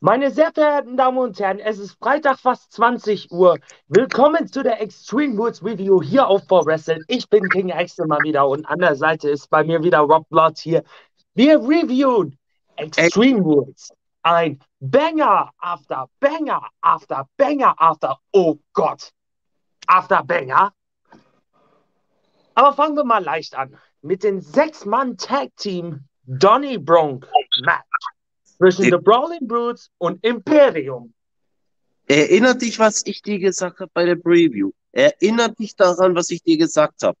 Meine sehr verehrten Damen und Herren, es ist Freitag fast 20 Uhr. Willkommen zu der Extreme Woods Review hier auf For Wrestling. Ich bin King Axel mal wieder und an der Seite ist bei mir wieder Rob Blood hier. Wir reviewen Extreme Woods. Ein Banger after Banger after Banger after, oh Gott, after Banger. Aber fangen wir mal leicht an mit den Sechs-Mann-Tag-Team Donny Bronk Match zwischen The Brawling Brutes und Imperium. Erinnert dich, was ich dir gesagt habe bei der Preview. Erinnert dich daran, was ich dir gesagt habe.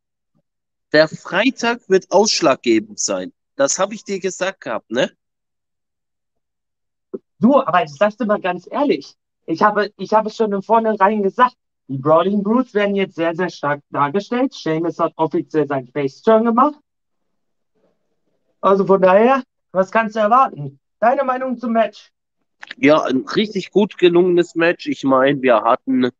Der Freitag wird ausschlaggebend sein. Das habe ich dir gesagt gehabt, ne? Du, aber ich sag's dir mal ganz ehrlich. Ich habe, ich habe es schon im Vornherein gesagt. Die Brawling Brutes werden jetzt sehr, sehr stark dargestellt. Seamus hat offiziell sein Face-Turn gemacht. Also von daher, was kannst du erwarten? Deine Meinung zum Match? Ja, ein richtig gut gelungenes Match. Ich meine, wir hatten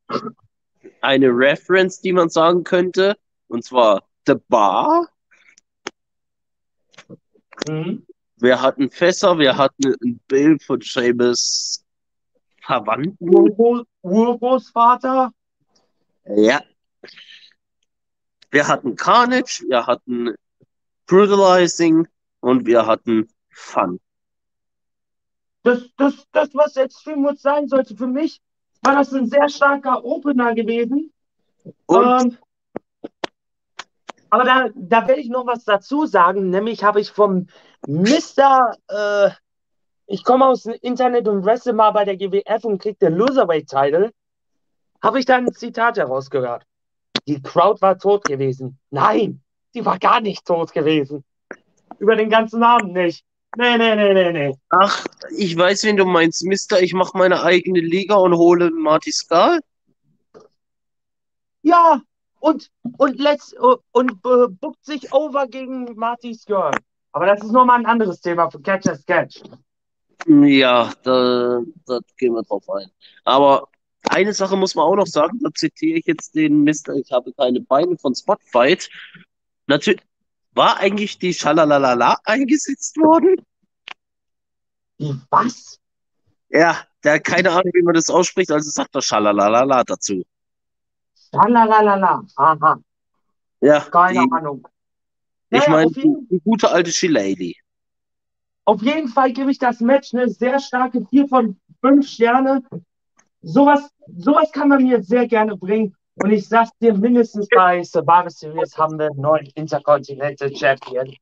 eine Reference, die man sagen könnte, und zwar The Bar. Mhm. Wir hatten Fässer, wir hatten ein Bild von Seamus Verwandten. Ur Urgroßvater. Ja. Wir hatten Carnage, wir hatten Brutalizing und wir hatten Fun das, das, das, was Extreme sein sollte für mich, war das ein sehr starker Opener gewesen. Ähm, aber da, da werde ich noch was dazu sagen, nämlich habe ich vom Mr. Äh, ich komme aus dem Internet und wrestle mal bei der GWF und kriege den Loserweight-Title, habe ich da ein Zitat herausgehört. Die Crowd war tot gewesen. Nein, sie war gar nicht tot gewesen. Über den ganzen Abend nicht. Nee, nee, nee, nee, nee. Ach, ich weiß, wen du meinst, Mister. Ich mache meine eigene Liga und hole Marty Skal. Ja, und, und, let's, und äh, buckt sich over gegen Marty Skirl. Aber das ist nochmal ein anderes Thema für Catch as Catch. Ja, da, da gehen wir drauf ein. Aber eine Sache muss man auch noch sagen, da zitiere ich jetzt den Mister, ich habe keine Beine von Spotfight. Natürlich, war eigentlich die Schalalalala eingesetzt worden? Die was? Ja, der hat keine Ahnung, wie man das ausspricht, also sagt er Schalalalala dazu. Schalalalala, aha. Ja. Keine die, Ahnung. Naja, ich meine, die, die, gute alte Shilady. Auf jeden Fall gebe ich das Match eine sehr starke 4 von 5 Sterne. Sowas, sowas kann man mir sehr gerne bringen. Und ich sag's dir, mindestens bei Survivor Series haben wir einen neuen Intercontinental Champion.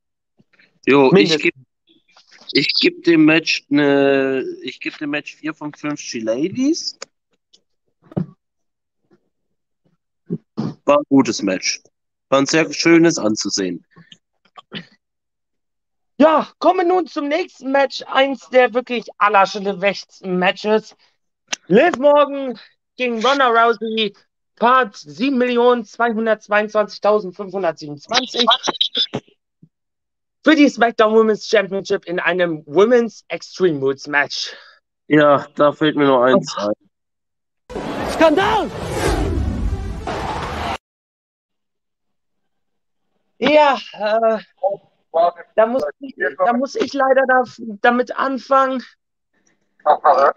Jo, mindestens. ich gebe ich geb dem Match eine, ich gebe dem Match 4 von 5 She-Ladies. War ein gutes Match. War ein sehr schönes anzusehen. Ja, kommen wir nun zum nächsten Match. Eins der wirklich allerschlechtesten Matches. Liv Morgan gegen Ronda Rousey Part 7.222.527 für die SmackDown Women's Championship in einem Women's Extreme Rules Match. Ja, da fehlt mir nur eins ein. Skandal! Ja, äh, da, muss ich, da muss ich leider da, damit anfangen.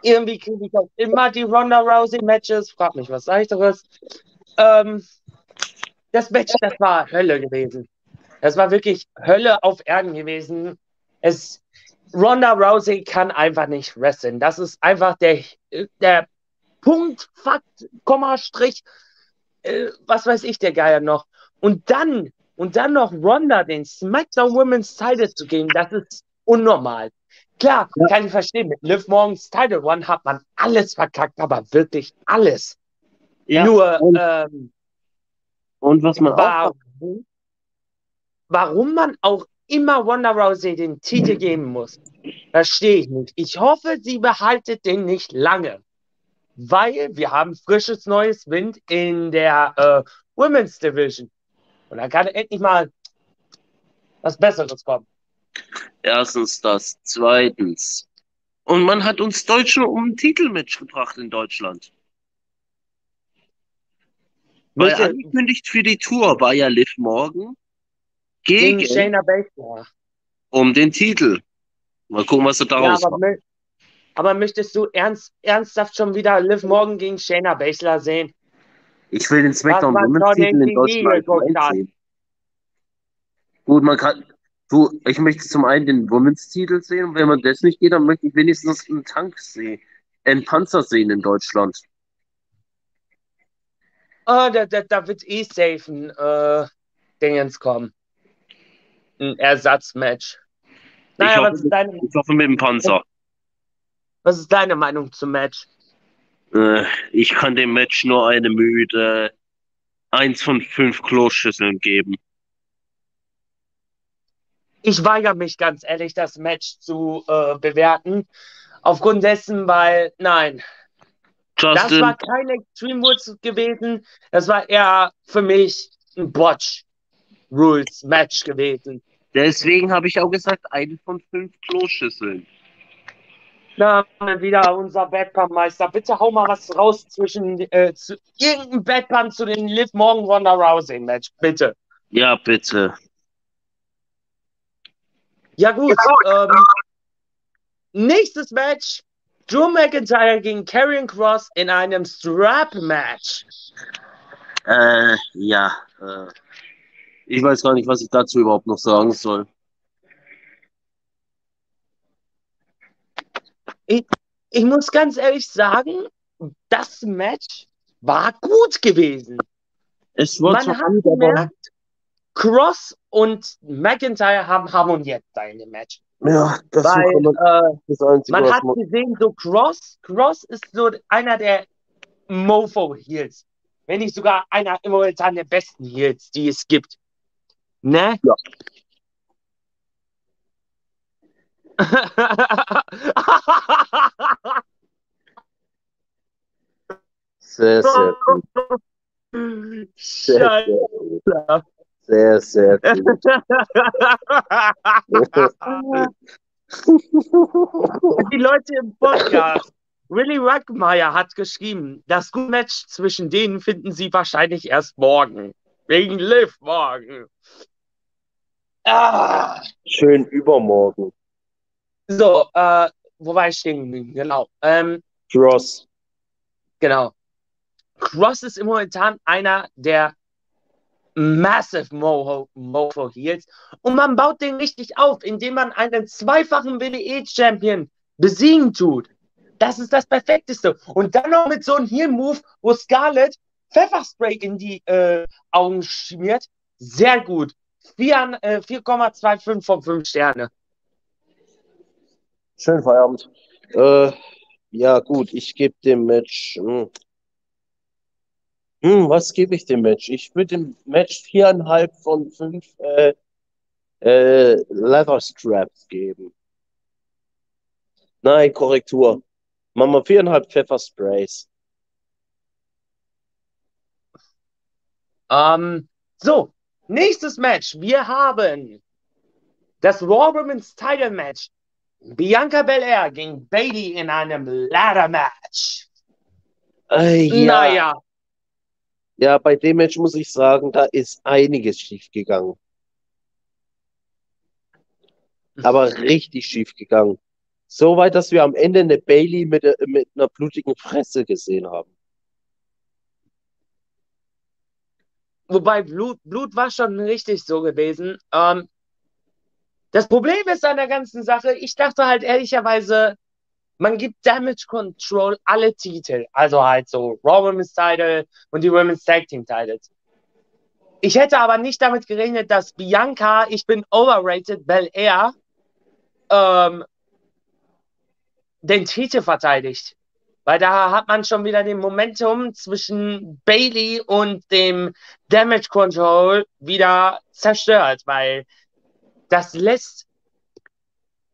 Irgendwie kriege ich auch immer die Ronda Rousey Matches. Frag mich was leichteres. Ähm, das Match, das war Hölle gewesen. Das war wirklich Hölle auf Erden gewesen. Es, Ronda Rousey kann einfach nicht wresteln. Das ist einfach der, der Punkt, Fakt, Komma, Strich, äh, was weiß ich, der Geier noch. Und dann, und dann noch Ronda den SmackDown Women's Title zu geben, das ist unnormal. Klar, ja. kann ich verstehen. Mit Liv Morgens Title One hat man alles verkackt, aber wirklich alles. Ja, Nur, und, ähm, und was man warum, auch. Warum man auch immer Ronda Rousey den Titel geben muss, verstehe ich nicht. Ich hoffe, sie behaltet den nicht lange, weil wir haben frisches neues Wind in der äh, Women's Division. Und dann kann endlich mal was Besseres kommen. Erstens das. Zweitens. Und man hat uns Deutsche um ein Titelmatch gebracht in Deutschland. Weil Welche? angekündigt für die Tour war ja Liv Morgan gegen, gegen Shayna Baszler. Um den Titel. Mal gucken, was er daraus ja, macht. Aber möchtest du ernst, ernsthaft schon wieder Liv Morgan gegen Shayna Baszler sehen? Ich will den SmackDown Women's Titel in Deutschland sehen. Gut, man kann. Du, ich möchte zum einen den Women's Titel sehen und wenn man das nicht geht, dann möchte ich wenigstens einen Tank sehen. Einen Panzer sehen in Deutschland. Oh, da, da, da wird eh safe ein äh, Dingens kommen. Ein Ersatzmatch. Naja, hoffe, was ist, deine, Ich hoffe mit dem Panzer. was ist deine Meinung zum Match? Äh, ich kann dem Match nur eine müde 1 von 5 Kloschüsseln geben. Ich weigere mich ganz ehrlich, das Match zu äh, bewerten. Aufgrund dessen, weil, nein, das Justin, war kein Extreme Woods gewesen. Das war eher für mich ein Botch Rules Match gewesen. deswegen habe ich auch gesagt, eine von 5 Kloschüsseln. Na, wieder unser Badpump-Meister. Bitte hau mal was raus zwischen äh, zu, irgendein Badpump zu den Liv Morgan Ronda Rousey Match. Bitte. Ja, bitte. Ja, gut. Ähm, nächstes Match. Drew McIntyre gegen Karrion Cross in einem Strap-Match. Äh, ja. Äh, ich weiß gar nicht, was ich dazu überhaupt noch sagen soll. Ich muss ganz ehrlich sagen, das Match war gut gewesen. Es war Man hat gemerkt, Cross und McIntyre haben harmoniert da in dem Match. ja, das Weil war äh, das Einzige, man hat man. gesehen, so Cross, Cross ist so einer der Mofo-Heels. Wenn nicht sogar einer im momentan der besten Heels, die es gibt. Ne? Ja. Sehr, sehr gut. Sehr, sehr gut. Sehr, sehr gut. Die Leute im Podcast. Willy Ruckmeyer hat geschrieben, das gute Match zwischen denen finden sie wahrscheinlich erst morgen. Wegen Liv morgen. Ah. Schön übermorgen. So, äh, wo war ich stehen? Genau. Ähm, Cross. genau. Cross ist im momentan einer der massive Moho, Mofo Heels und man baut den richtig auf, indem man einen zweifachen WWE-Champion besiegen tut. Das ist das Perfekteste. Und dann noch mit so einem Heel-Move, wo Scarlett Pfefferspray in die äh, Augen schmiert. Sehr gut. Vier- äh, 4,25 von 5 Sterne. Schönen Feierabend. Äh, ja, gut, ich gebe dem Match. Hm. Hm, was gebe ich dem Match? Ich würde dem Match viereinhalb von fünf äh, äh, Leather Straps geben. Nein, Korrektur. Machen wir viereinhalb Pfeffersprays. Ähm, so, nächstes Match. Wir haben das Raw Women's Title Match. Bianca Belair gegen Bailey in einem Ladder Match. Äh, ja. Naja, Ja, bei dem Match muss ich sagen, da ist einiges schief gegangen. Aber richtig schief gegangen. So weit, dass wir am Ende eine Bailey mit, äh, mit einer blutigen Fresse gesehen haben. wobei Blut, Blut war schon richtig so gewesen. Ähm, das Problem ist an der ganzen Sache, ich dachte halt ehrlicherweise, man gibt Damage Control alle Titel. Also halt so Raw Women's Title und die Women's Tag Team Titles. Ich hätte aber nicht damit gerechnet, dass Bianca, ich bin overrated, Bel Air, ähm, den Titel verteidigt. Weil da hat man schon wieder den Momentum zwischen Bailey und dem Damage Control wieder zerstört, weil das lässt.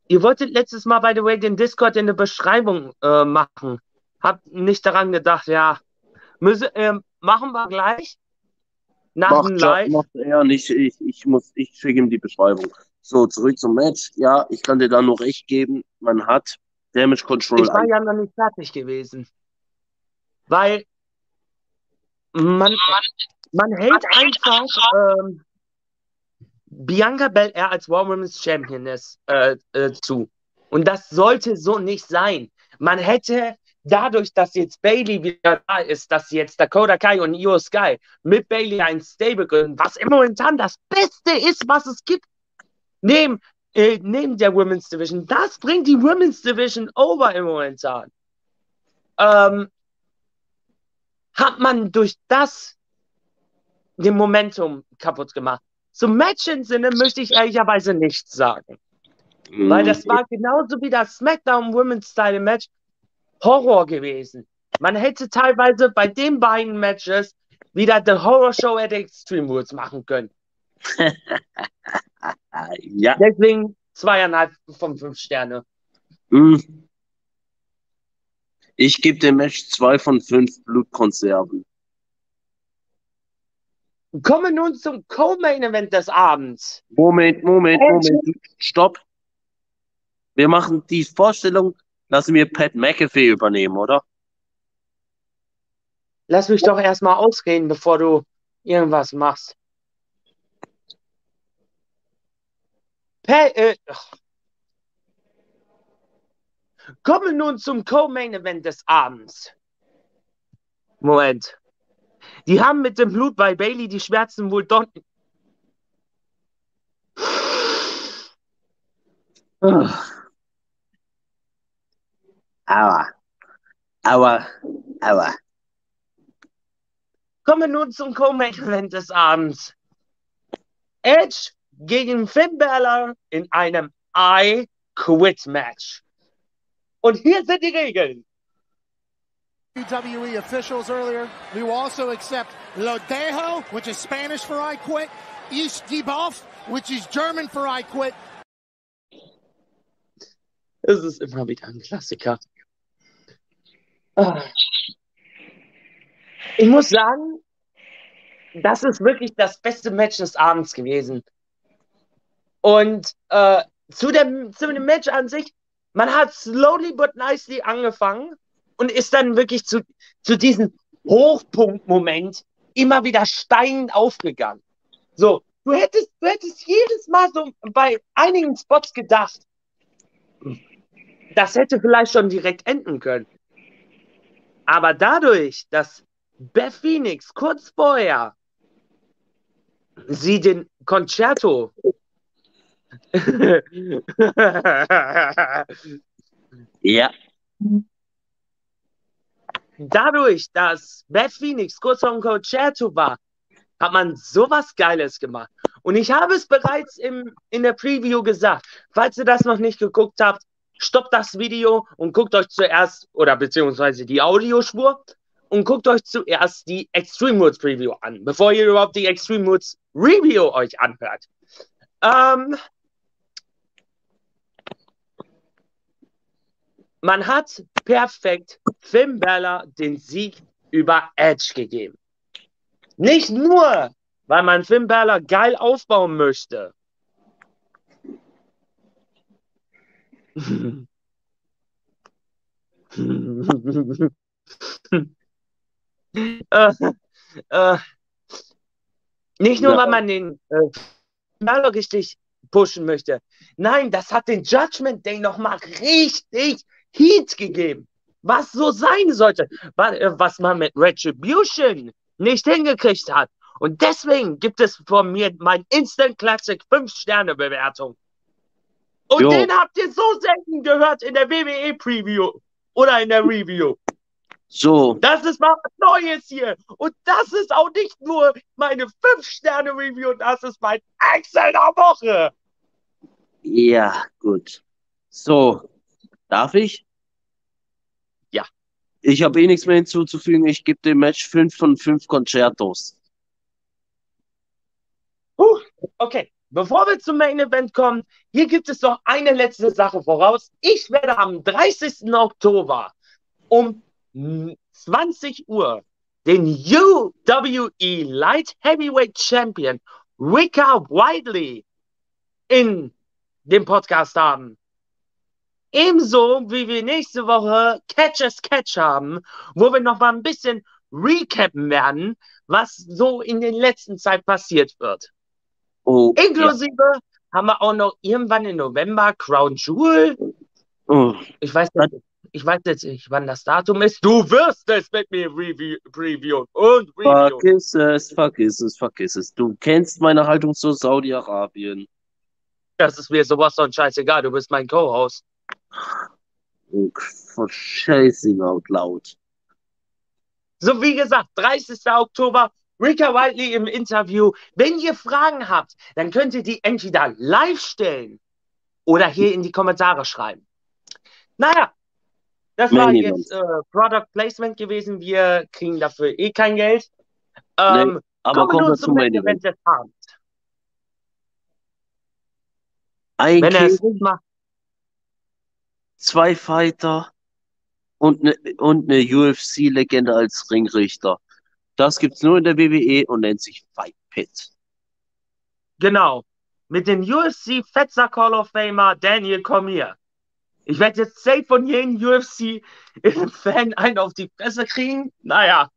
Ihr wolltet letztes Mal, by the way, den Discord in der Beschreibung äh, machen. Habt nicht daran gedacht, ja. Müsse, ähm, machen wir gleich. Nach dem Macht, Live. macht er nicht. Ich, ich muss, ich schicke ihm die Beschreibung. So, zurück zum Match. Ja, ich kann dir da nur recht geben. Man hat Damage Control. Ich war ja noch nicht fertig gewesen. Weil man, man hält einfach ähm, Bianca Belair als Raw Women's Championess äh, äh, zu. Und das sollte so nicht sein. Man hätte dadurch, dass jetzt Bailey wieder da ist, dass jetzt Dakota Kai und Io Sky mit Bailey ein Stable gründen, was im momentan das Beste ist, was es gibt, neben, äh, neben der Women's Division. Das bringt die Women's Division over im momentan. Ähm, hat man durch das den Momentum kaputt gemacht. Zum Match-Sinne möchte ich ehrlicherweise nichts sagen. Mhm. Weil das war genauso wie das SmackDown Women's Style Match Horror gewesen. Man hätte teilweise bei den beiden Matches wieder The Horror Show at Extreme Rules machen können. ja. Deswegen zweieinhalb von fünf Sterne. Mhm. Ich gebe dem Match zwei von fünf Blutkonserven. Kommen nun zum Co-Main-Event des Abends. Moment, Moment, Moment. Stopp. Wir machen die Vorstellung, lassen wir Pat McAfee übernehmen, oder? Lass mich doch erstmal ausreden, bevor du irgendwas machst. Pat, äh, Kommen nun zum Co-Main-Event des Abends. Moment. Die haben mit dem Blut bei Bailey die Schmerzen wohl doch. Aua. Aua. Aua. Kommen wir nun zum Co-Main-Event des Abends. Edge gegen Finn Balor in einem I Quit Match. Und hier sind die Regeln. WWE officials earlier. We will also accept Lo Dejo, which is Spanish for I quit, Ich auf, which is German for I quit. Es ist immer wieder ein Klassiker. Ah. Ich muss sagen, das ist wirklich das beste Match des Abends gewesen. Und äh, zu, dem, zu dem Match an sich, man hat slowly but nicely angefangen und ist dann wirklich zu, zu diesem Hochpunktmoment immer wieder steigend aufgegangen. So, du hättest, du hättest jedes Mal so bei einigen Spots gedacht, das hätte vielleicht schon direkt enden können. Aber dadurch, dass Beth Phoenix kurz vorher sie den Concerto ja dadurch, dass Beth Phoenix kurz vor dem Concerto war, hat man sowas Geiles gemacht. Und ich habe es bereits im, in der Preview gesagt. Falls ihr das noch nicht geguckt habt, stoppt das Video und guckt euch zuerst, oder beziehungsweise die Audiospur, und guckt euch zuerst die Extreme Woods Preview an, bevor ihr überhaupt die Extreme Woods Review euch anhört. Ähm, Man hat perfekt Finn Balor den Sieg über Edge gegeben. Nicht nur, weil man Finn Balor geil aufbauen möchte. äh, äh, nicht nur, weil man den äh, Balor richtig pushen möchte. Nein, das hat den Judgment Day nochmal richtig Heat gegeben, was so sein sollte, äh, was man mit Retribution nicht hingekriegt hat. Und deswegen gibt es von mir mein Instant Classic 5-Sterne-Bewertung. Und jo. den habt ihr so selten gehört in der WWE Preview oder in der Review. So. Das ist mal was Neues hier. Und das ist auch nicht nur meine 5-Sterne-Review, das ist mein Excel der Woche. Ja, gut. So, darf ich? Ich habe eh nichts mehr hinzuzufügen. Ich gebe dem Match 5 von 5 Concertos. Uh, okay, bevor wir zum Main Event kommen, hier gibt es noch eine letzte Sache voraus. Ich werde am 30. Oktober um 20 Uhr den UWE Light Heavyweight Champion Ricka Whiteley in dem Podcast haben. Ebenso wie wir nächste Woche Catch as Catch haben, wo wir noch mal ein bisschen recappen werden, was so in der letzten Zeit passiert wird. Oh, Inklusive ja. haben wir auch noch irgendwann im November Crown Jewel Oh, Ich weiß, jetzt, ich weiß jetzt nicht, wann das Datum ist. Du wirst es mit mir review, previewen und reviewen. vergiss es, vergiss es, vergiss es. Du kennst meine Haltung zu Saudi-Arabien. Das ist mir sowas von scheißegal. Du bist mein Co-Host. For chasing out loud. So wie gesagt, 30. Oktober, Rika Whiteley im Interview. Wenn ihr Fragen habt, dann könnt ihr die entweder live stellen oder hier in die Kommentare schreiben. Naja, das war Main jetzt äh, Product Placement gewesen. Wir kriegen dafür eh kein Geld. Ähm, Nee, aber kommen wir nun zum Main Event. des Abends. Wenn er es nicht macht, zwei Fighter und eine und eine UFC-Legende als Ringrichter. Das gibt's nur in der WWE und nennt sich Fight Pit. genau. Mit dem UFC Fettsack Hall of Famer Daniel Cormier. Ich werde jetzt safe von jedem UFC-Fan einen auf die Fresse kriegen. Naja.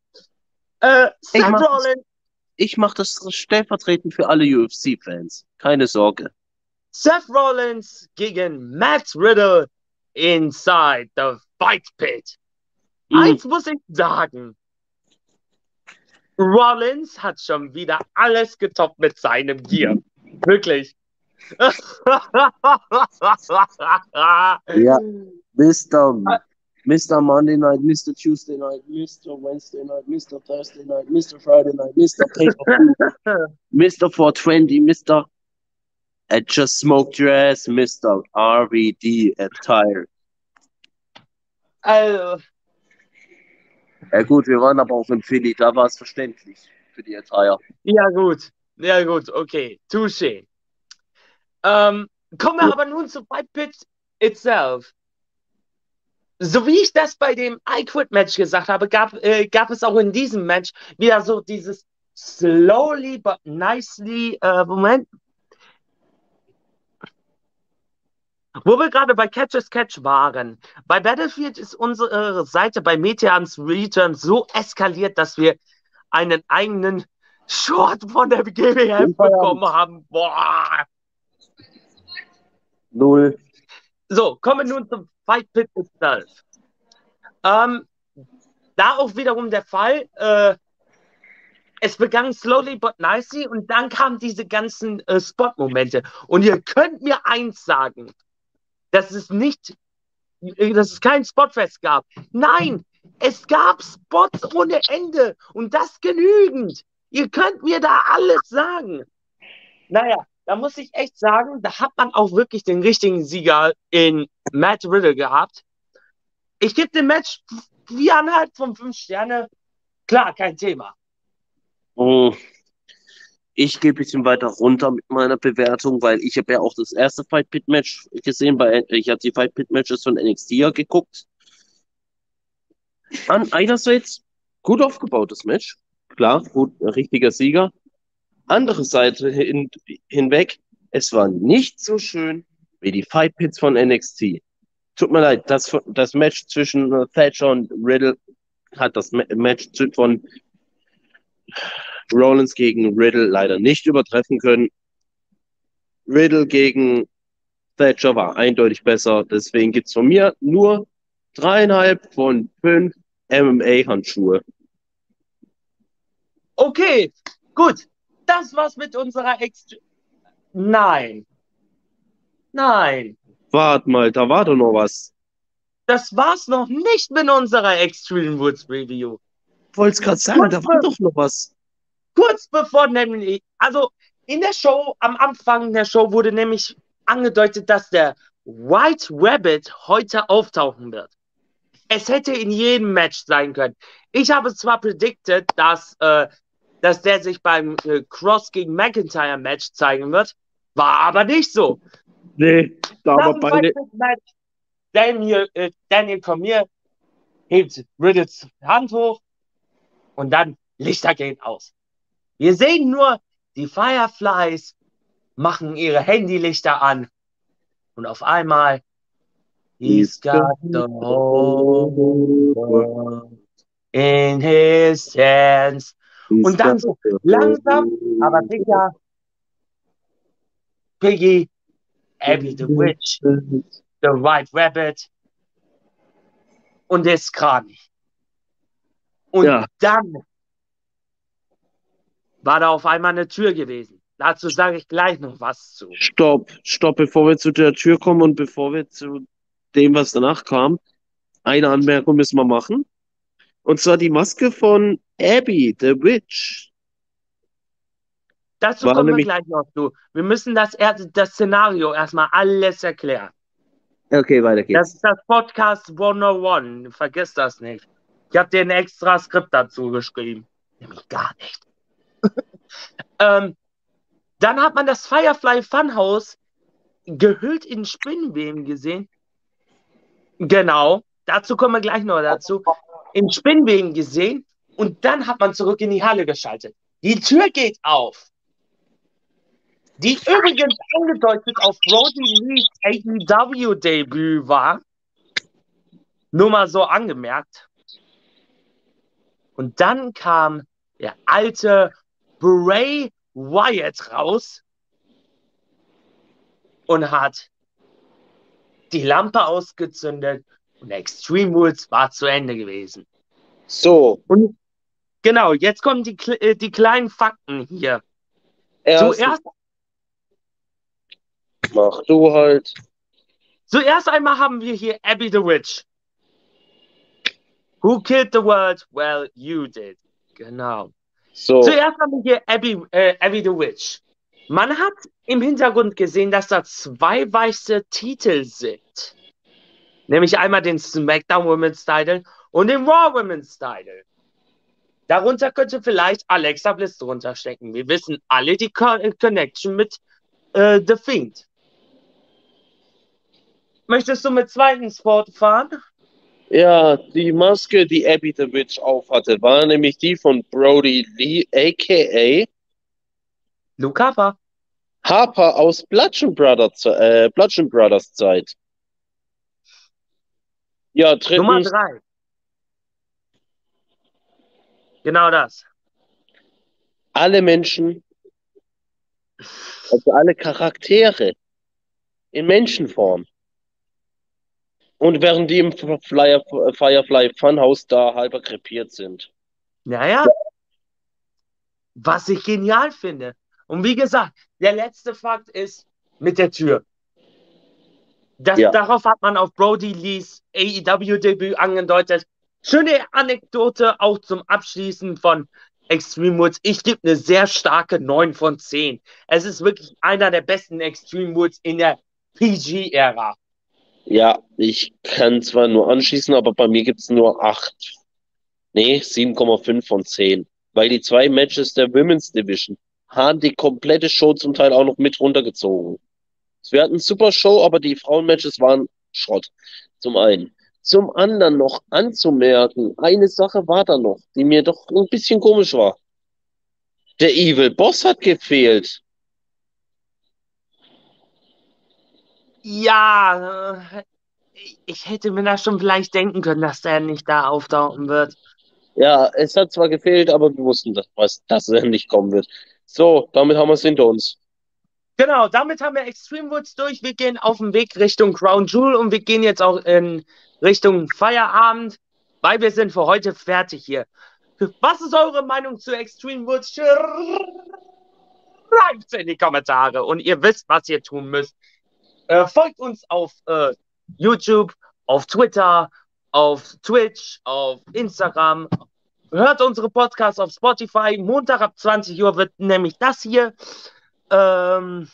Äh, Ich Seth mach das- mache das stellvertretend für alle UFC-Fans. Keine Sorge. Seth Rollins gegen Matt Riddle inside the Fight Pit. Mhm. Eins muss ich sagen. Rollins hat schon wieder alles getoppt mit seinem Gear. Wirklich. Ja. Mr. Mr. Monday Night, Mr. Tuesday Night, Mr. Wednesday Night, Mr. Thursday Night, Mr. Friday Night, Mr. Pay-Per-View, Mr. 420, Mr. I just smoked your ass, Mr. RVD attire. Also, Ja gut, wir waren aber auch in Philly, da war es verständlich für die Attire. ja gut. Ja gut, okay. Touché. Ähm, kommen wir aber nun zu Fight Pit itself. So wie ich das bei dem I Quit Match gesagt habe, gab, äh, gab es auch in diesem Match wieder so dieses slowly but nicely, äh, Moment. Wo wir gerade bei Catch as Catch waren. Bei Battlefield ist unsere Seite bei Meteans Return so eskaliert, dass wir einen eigenen Short von der GWF bekommen haben. Boah. Null. So, kommen wir nun zum Fight Pit itself. Ähm, da auch wiederum der Fall, äh, es begann slowly but nicely und dann kamen diese ganzen äh, Spot-Momente. Und ihr könnt mir eins sagen, dass es nicht, dass es kein Spotfest gab. Nein, es gab Spots ohne Ende und das genügend. Ihr könnt mir da alles sagen. Naja, da muss ich echt sagen, da hat man auch wirklich den richtigen Sieger in Matt Riddle gehabt. Ich gebe dem Match viereinhalb von fünf Sterne. Klar, kein Thema. Oh. Ich gehe ein bisschen weiter runter mit meiner Bewertung, weil ich habe ja auch das erste Fight Pit Match gesehen. Bei, ich habe die Fight Pit Matches von NXT ja geguckt. An einerseits gut aufgebautes Match, klar, gut, richtiger Sieger. Andere Seite hin, hinweg, es war nicht so schön wie die Fight Pits von NXT. Tut mir leid, das, das Match zwischen Thatcher und Riddle hat das Ma- Match von Rollins gegen Riddle leider nicht übertreffen können. Riddle gegen Thatcher war eindeutig besser, deswegen gibt's von mir nur dreieinhalb von fünf MMA-Handschuhe. Okay, gut. Das war's mit unserer Ext. Nein. Nein. Wart mal, da war doch noch was. Das war's noch nicht mit unserer Extreme Woods Review. Wollt's gerade sagen, da war doch noch was. Kurz bevor nämlich, also in der Show, am Anfang der Show wurde nämlich angedeutet, dass der White Rabbit heute auftauchen wird. Es hätte in jedem Match sein können. Ich habe zwar predicted, dass, äh, dass der sich beim äh, Cross gegen McIntyre Match zeigen wird, war aber nicht so. Nee, da dem beide. Match, Daniel, äh, Daniel Cormier hebt Riddles Hand hoch und dann Lichter gehen aus. Wir sehen nur, die Fireflies machen ihre Handylichter an und auf einmal He's got the whole world in his hands. Und dann so langsam, aber sicher, Piggy, Abby the Witch The White Rabbit und der Skrani. Und Ja. dann war da auf einmal eine Tür gewesen. Dazu sage ich gleich noch was zu. Stopp, stopp, bevor wir zu der Tür kommen und bevor wir zu dem, was danach kam. Eine Anmerkung müssen wir machen. Und zwar die Maske von Abby, the Witch. Dazu War kommen wir gleich noch zu. Wir müssen das, das Szenario erstmal alles erklären. Okay, weiter Das geht's. ist das Podcast 101. Vergiss das nicht. Ich habe dir ein extra Skript dazu geschrieben. Nämlich gar nicht. Ähm, dann hat man das Firefly Funhouse gehüllt in Spinnweben gesehen. Genau. Dazu kommen wir gleich noch dazu. In Spinnweben gesehen. Und dann hat man zurück in die Halle geschaltet. Die Tür geht auf. Die übrigens angedeutet auf Brody Lees AEW-Debüt war. Nur mal so angemerkt. Und dann kam der alte Bray Wyatt raus und hat die Lampe ausgezündet und Extreme Rules war zu Ende gewesen. So, Und genau, jetzt kommen die, äh, die kleinen Fakten hier. erst Zuerst, mach du halt. zuerst einmal haben wir hier Abby the Witch. Who killed the world? Well, you did. Genau. So, Zuerst haben wir hier Abby, äh, Abby the Witch. Man hat im Hintergrund gesehen, dass da zwei weiße Titel sind. Nämlich einmal den SmackDown Women's Title und den Raw Women's Title. Darunter könnte vielleicht Alexa Bliss drunter stecken. Wir wissen alle die Co äh, Connection mit äh, The Fiend. Möchtest du mit zweitens fortfahren? Ja, die Maske, die Abby the Witch aufhatte, war nämlich die von Brody Lee, aka Luke Harper. Harper aus Bludgeon Brothers, äh, Bludgeon Brothers Zeit. Ja, Nummer drittens, drei. Genau das. alle Menschen, also alle Charaktere in Menschenform. Und während die im Flyer, Firefly Funhouse da halber krepiert sind. Naja, was ich genial finde. Und wie gesagt, der letzte Fakt ist mit der Tür. Das, Ja. Darauf hat man auf Brody Lees AEW-Debüt angedeutet. Schöne Anekdote auch zum Abschließen von Extreme Woods. Ich gebe eine sehr starke 9 von 10. Es ist wirklich einer der besten Extreme Woods in der PG-Ära. Ja, ich kann zwar nur anschließen, aber bei mir gibt's nur 8. Nee, 7,5 von 10. Weil die zwei Matches der Women's Division haben die komplette Show zum Teil auch noch mit runtergezogen. Wir hatten eine super Show, aber die Frauenmatches waren Schrott. Zum einen. Zum anderen noch anzumerken, eine Sache war da noch, die mir doch ein bisschen komisch war. Der Evil Boss hat gefehlt. Ja, ich hätte mir das schon vielleicht denken können, dass der nicht da auftauchen wird. Ja, es hat zwar gefehlt, aber wir wussten, dass, dass er nicht kommen wird. So, damit haben wir es hinter uns. Genau, damit haben wir Extreme Woods durch. Wir gehen auf dem Weg Richtung Crown Jewel und wir gehen jetzt auch in Richtung Feierabend, weil wir sind für heute fertig hier. Was ist eure Meinung zu Extreme Woods? Schreibt in die Kommentare und ihr wisst, was ihr tun müsst. Äh, folgt uns auf äh, YouTube, auf Twitter, auf Twitch, auf Instagram. Hört unsere Podcasts auf Spotify. Montag ab 20 Uhr wird nämlich das hier ähm,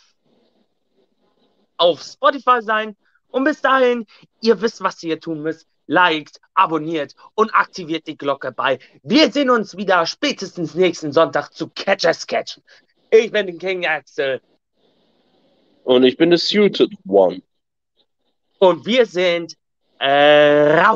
auf Spotify sein. Und bis dahin, ihr wisst, was ihr tun müsst. Liked, abonniert und aktiviert die Glocke bei. Wir sehen uns wieder spätestens nächsten Sonntag zu Catcher Sketch. Ich bin den King Axel Und ich bin the suited one. und wir sind äh, raus.